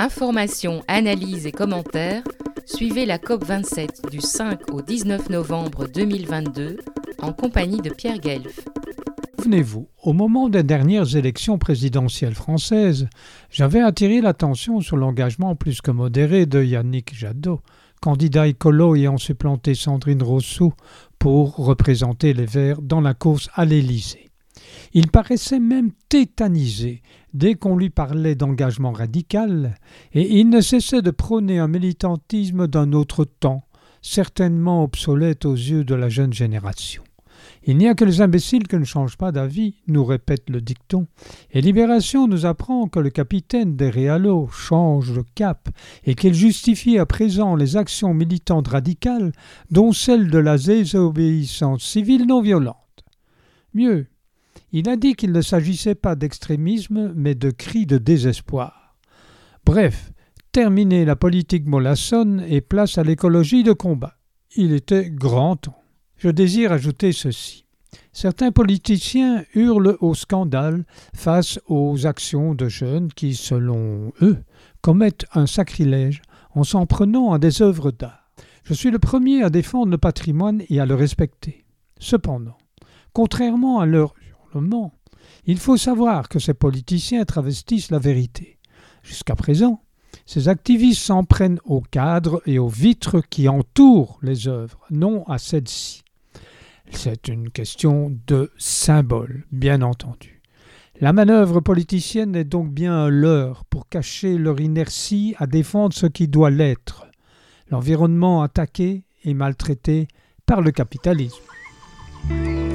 Informations, analyses et commentaires, suivez la COP27 du 5 au 19 novembre 2022 en compagnie de Pierre Guelf. Souvenez-vous, au moment des dernières élections présidentielles françaises, j'avais attiré l'attention sur l'engagement plus que modéré de Yannick Jadot, candidat écolo ayant supplanté Sandrine Rousseau pour représenter les Verts dans la course à l'Élysée. Il paraissait même tétanisé dès qu'on lui parlait d'engagement radical, et il ne cessait de prôner un militantisme d'un autre temps, certainement obsolète aux yeux de la jeune génération. Il n'y a que les imbéciles qui ne changent pas d'avis, nous répète le dicton, et Libération nous apprend que le capitaine des Réalos change de cap et qu'il justifie à présent les actions militantes radicales, dont celle de la désobéissance civile non violente. Mieux, il a dit qu'il ne s'agissait pas d'extrémisme, mais de cris de désespoir. Bref, terminer la politique mollassonne et place à l'écologie de combat. Il était grand temps. Je désire ajouter ceci. Certains politiciens hurlent au scandale face aux actions de jeunes qui, selon eux, commettent un sacrilège en s'en prenant à des œuvres d'art. Je suis le premier à défendre le patrimoine et à le respecter. Cependant, contrairement à leur il faut savoir que ces politiciens travestissent la vérité. Jusqu'à présent, ces activistes s'en prennent aux cadres et aux vitres qui entourent les œuvres, non à celles-ci. C'est une question de symbole, bien entendu. La manœuvre politicienne est donc bien un leurre pour cacher leur inertie à défendre ce qui doit l'être, l'environnement attaqué et maltraité par le capitalisme.